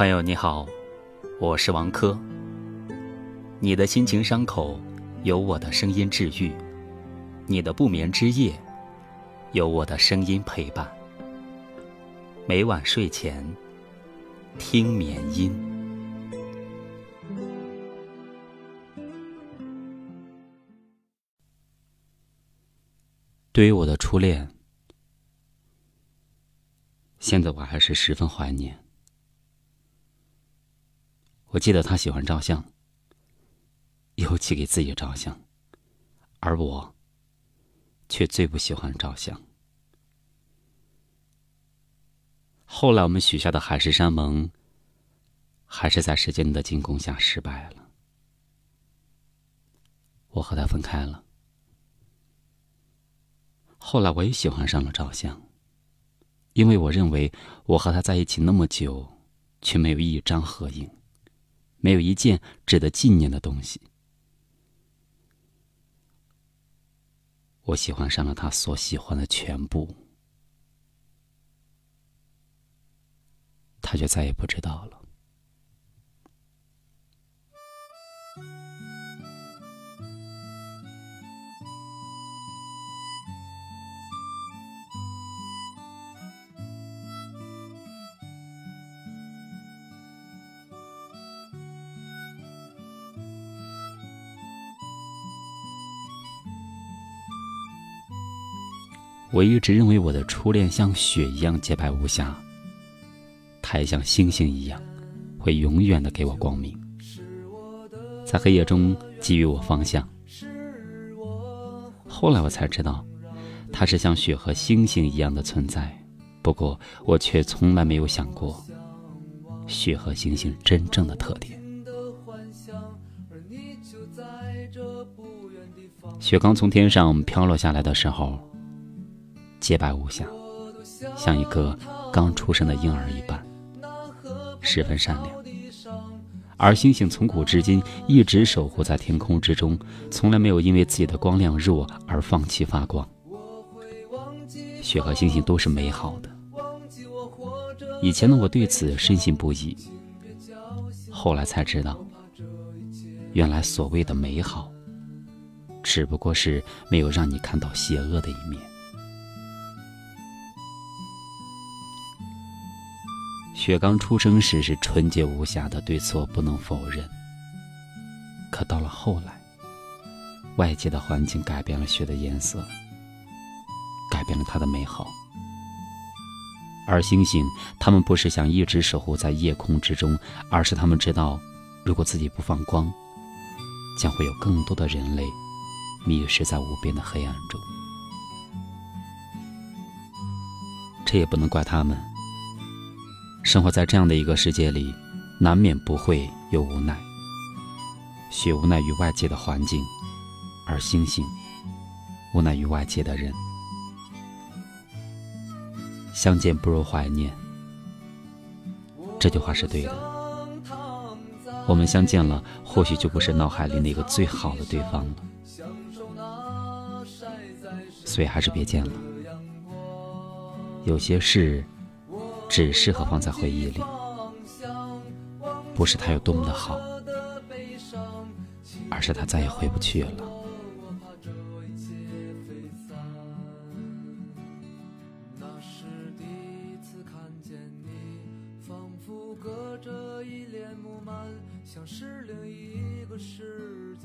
朋友你好，我是王珂。你的心情伤口，有我的声音治愈；你的不眠之夜，有我的声音陪伴。每晚睡前听眠音。对于我的初恋，现在我还是十分怀念。我记得他喜欢照相，尤其给自己照相，而我却最不喜欢照相。后来我们许下的海誓山盟，还是在时间的进攻下失败了。我和他分开了。后来我也喜欢上了照相，因为我认为我和他在一起那么久，却没有一张合影。没有一件值得纪念的东西。我喜欢上了他所喜欢的全部，他却再也不知道了。我一直认为我的初恋像雪一样洁白无瑕，它也像星星一样，会永远的给我光明，在黑夜中给予我方向。后来我才知道，它是像雪和星星一样的存在，不过我却从来没有想过，雪和星星真正的特点。雪刚从天上飘落下来的时候。洁白无瑕，像一个刚出生的婴儿一般，十分善良。而星星从古至今一直守护在天空之中，从来没有因为自己的光亮弱而放弃发光。雪和星星都是美好的。以前的我对此深信不疑，后来才知道，原来所谓的美好，只不过是没有让你看到邪恶的一面。雪刚出生时是纯洁无瑕的，对此我不能否认。可到了后来，外界的环境改变了雪的颜色，改变了它的美好。而星星，他们不是想一直守护在夜空之中，而是他们知道，如果自己不放光，将会有更多的人类迷失在无边的黑暗中。这也不能怪他们。生活在这样的一个世界里，难免不会有无奈。雪无奈于外界的环境，而星星无奈于外界的人。相见不如怀念，这句话是对的。我们相见了，或许就不是脑海里那个最好的对方了。所以还是别见了。有些事。只适合放在回忆里，不是他有多么的好，而是他再也回不去了。那是第一次看见你，仿佛隔着一帘幕幔，像是另一个世